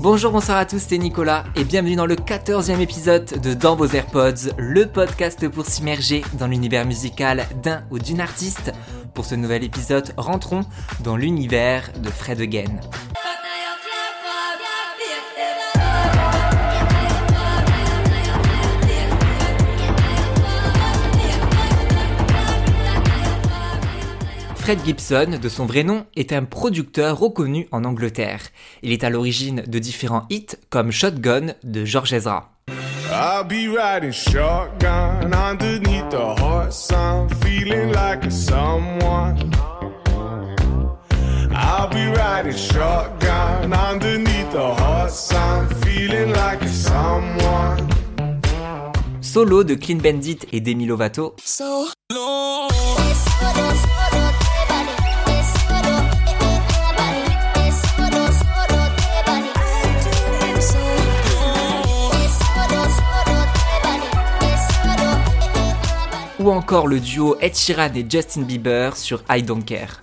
Bonjour, bonsoir à tous, c'est Nicolas et bienvenue dans le 14e épisode de Dans vos AirPods, le podcast pour s'immerger dans l'univers musical d'un ou d'une artiste. Pour ce nouvel épisode, rentrons dans l'univers de Fred Again. Fred Gibson, de son vrai nom, est un producteur reconnu en Angleterre. Il est à l'origine de différents hits comme Shotgun de George Ezra. I'll be riding shotgun underneath the hot sun, feeling like a someone. I'll be riding shotgun underneath the hot sun, feeling like a someone. Solo de Clean Bandit et Demi Lovato. So ou encore le duo Ed Sheeran et Justin Bieber sur I Don't Care.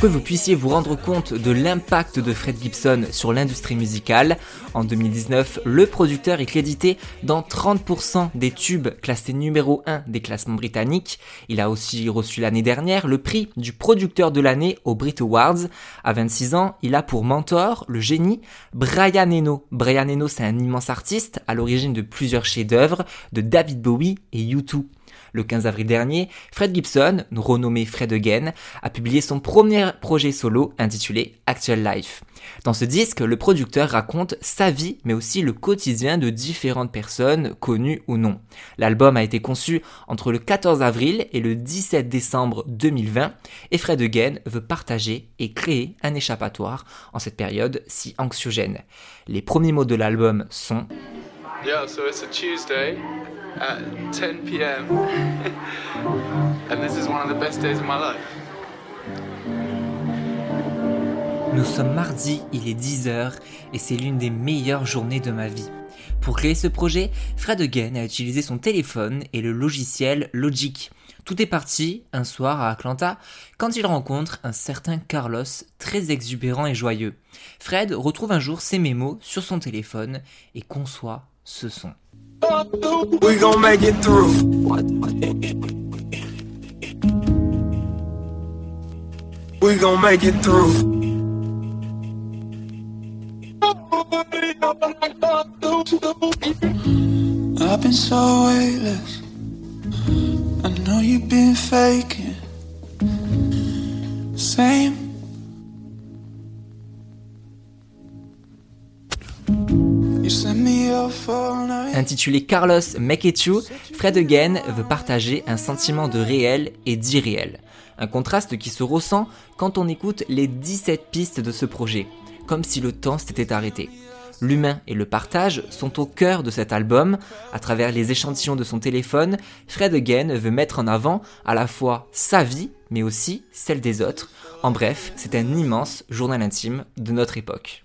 Que vous puissiez vous rendre compte de l'impact de Fred Gibson sur l'industrie musicale, en 2019, le producteur est crédité dans 30% des tubes classés numéro 1 des classements britanniques. Il a aussi reçu l'année dernière le prix du producteur de l'année aux Brit Awards. À 26 ans, il a pour mentor le génie Brian Eno. Brian Eno, c'est un immense artiste à l'origine de plusieurs chefs-d'œuvre de David Bowie et U2. Le 15 avril dernier, Fred Gibson, renommé Fred Again, a publié son premier projet solo intitulé Actual Life. Dans ce disque, le producteur raconte sa vie, mais aussi le quotidien de différentes personnes, connues ou non. L'album a été conçu entre le 14 avril et le 17 décembre 2020, et Fred Again veut partager et créer un échappatoire en cette période si anxiogène. Les premiers mots de l'album sont Yeah, so it's a Tuesday at 10 p.m. and this is one of the best days of my life. Nous sommes mardi, il est 10h et c'est l'une des meilleures journées de ma vie. Pour créer ce projet, Fred Again a utilisé son téléphone et le logiciel Logic. Tout est parti un soir à Atlanta quand il rencontre un certain Carlos très exubérant et joyeux. Fred retrouve un jour ses mémos sur son téléphone et conçoit ce son. We gon' make it through. We gon' make it through. I've been so weightless. I know you've been faking. Same Intitulé Carlos Make Fred Again veut partager un sentiment de réel et d'irréel. Un contraste qui se ressent quand on écoute les 17 pistes de ce projet, comme si le temps s'était arrêté. L'humain et le partage sont au cœur de cet album. À travers les échantillons de son téléphone, Fred Again veut mettre en avant à la fois sa vie, mais aussi celle des autres. En bref, c'est un immense journal intime de notre époque.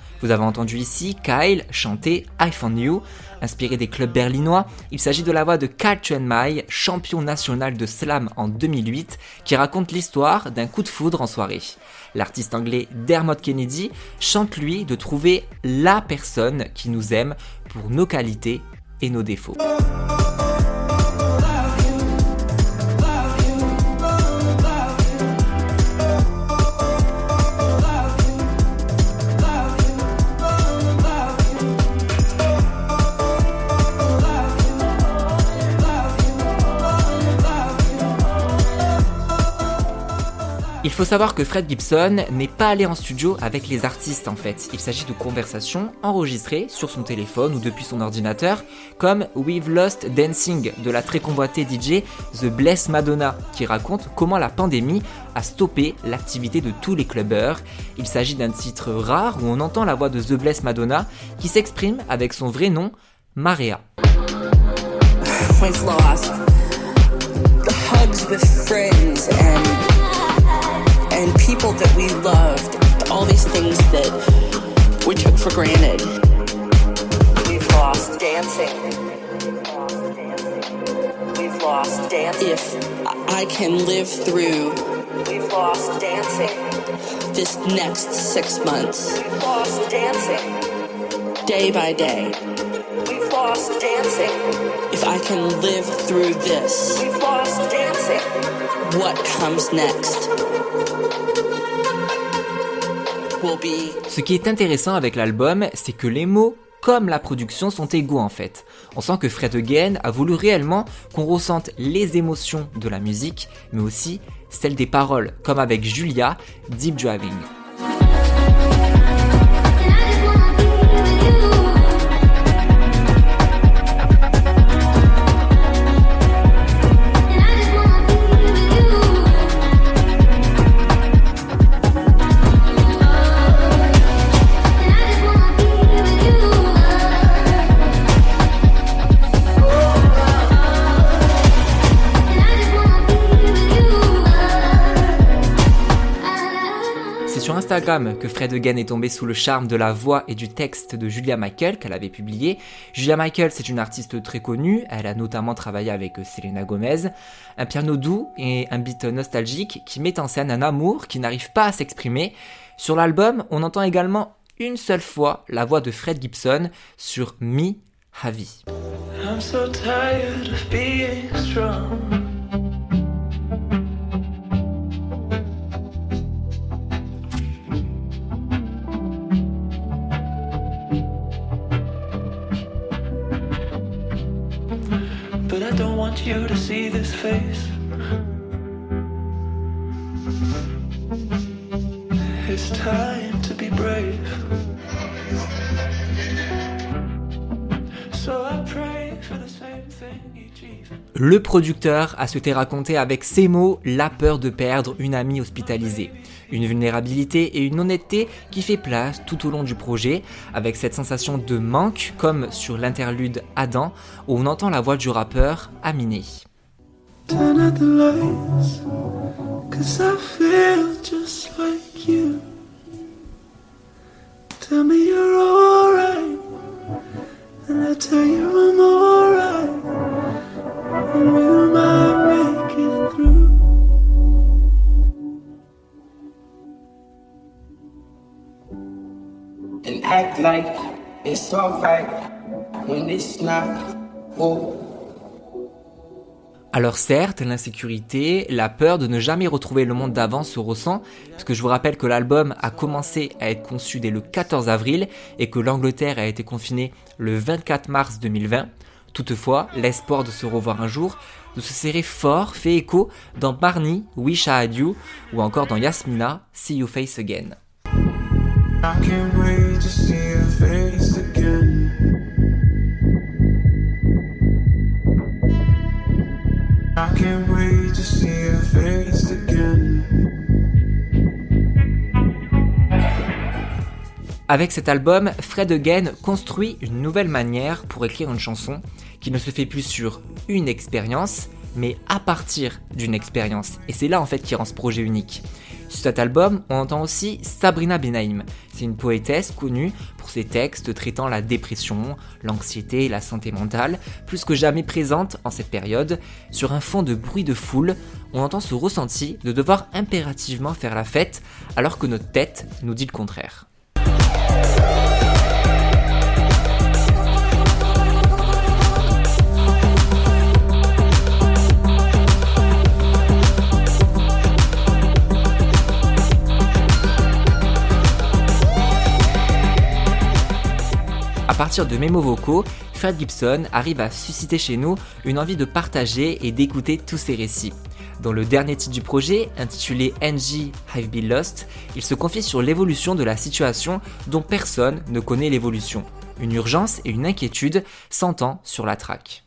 Vous avez entendu ici Kyle chanter I Found You, inspiré des clubs berlinois. Il s'agit de la voix de Kyle Mai, champion national de slam en 2008, qui raconte l'histoire d'un coup de foudre en soirée. L'artiste anglais Dermot Kennedy chante lui de trouver la personne qui nous aime pour nos qualités et nos défauts. Faut savoir que Fred Gibson n'est pas allé en studio avec les artistes en fait. Il s'agit de conversations enregistrées sur son téléphone ou depuis son ordinateur, comme We've Lost Dancing de la très convoitée DJ The Bless Madonna, qui raconte comment la pandémie a stoppé l'activité de tous les clubbers. Il s'agit d'un titre rare où on entend la voix de The Bless Madonna qui s'exprime avec son vrai nom, Marea. And people that we loved, all these things that we took for granted. We've lost dancing. We've lost dancing. If I can live through, we've lost dancing. This next six months, we've lost dancing. Day by day, we've lost dancing. If I can live through this, we've lost dancing. What comes next? Ce qui est intéressant avec l'album, c'est que les mots comme la production sont égaux en fait. On sent que Fred Again a voulu réellement qu'on ressente les émotions de la musique, mais aussi celles des paroles, comme avec Julia, Deep Driving. Que Fred Again est tombé sous le charme de la voix et du texte de Julia Michael qu'elle avait publié. Julia Michael, c'est une artiste très connue, elle a notamment travaillé avec Selena Gomez. Un piano doux et un beat nostalgique qui met en scène un amour qui n'arrive pas à s'exprimer. Sur l'album, on entend également une seule fois la voix de Fred Gibson sur Me Le producteur a souhaité raconter avec ces mots la peur de perdre une amie hospitalisée. Une vulnérabilité et une honnêteté qui fait place tout au long du projet, avec cette sensation de manque, comme sur l'interlude Adam, où on entend la voix du rappeur Aminé. Oh. Alors certes, l'insécurité, la peur de ne jamais retrouver le monde d'avant se ressent, puisque je vous rappelle que l'album a commencé à être conçu dès le 14 avril et que l'Angleterre a été confinée le 24 mars 2020. Toutefois, l'espoir de se revoir un jour, de se serrer fort, fait écho dans Barney, Wish I Had You, ou encore dans Yasmina, See You Face Again. Avec cet album, Fred Again construit une nouvelle manière pour écrire une chanson qui ne se fait plus sur une expérience, mais à partir d'une expérience. Et c'est là en fait qui rend ce projet unique. Sur cet album, on entend aussi Sabrina Benaim. C'est une poétesse connue pour ses textes traitant la dépression, l'anxiété et la santé mentale, plus que jamais présente en cette période. Sur un fond de bruit de foule, on entend ce ressenti de devoir impérativement faire la fête alors que notre tête nous dit le contraire. Partir de mémos vocaux, Fred Gibson arrive à susciter chez nous une envie de partager et d'écouter tous ces récits. Dans le dernier titre du projet, intitulé NG I've Been Lost, il se confie sur l'évolution de la situation dont personne ne connaît l'évolution. Une urgence et une inquiétude s'entend sur la track.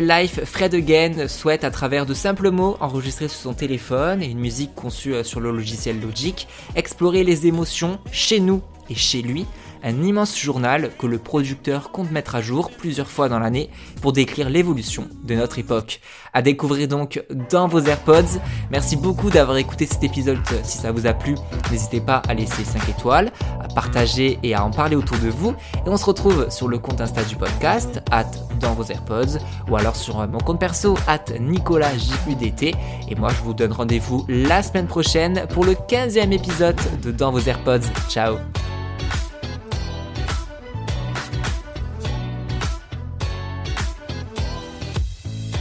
Life, Fred Again souhaite à travers de simples mots enregistrés sur son téléphone et une musique conçue euh, sur le logiciel Logic, explorer les émotions chez nous et chez lui un immense journal que le producteur compte mettre à jour plusieurs fois dans l'année pour décrire l'évolution de notre époque. À découvrir donc dans vos AirPods. Merci beaucoup d'avoir écouté cet épisode. Si ça vous a plu, n'hésitez pas à laisser 5 étoiles, à partager et à en parler autour de vous. Et on se retrouve sur le compte Insta du podcast, at dans vos AirPods, ou alors sur mon compte perso, at NicolasJUDT. Et moi, je vous donne rendez-vous la semaine prochaine pour le 15e épisode de Dans vos AirPods. Ciao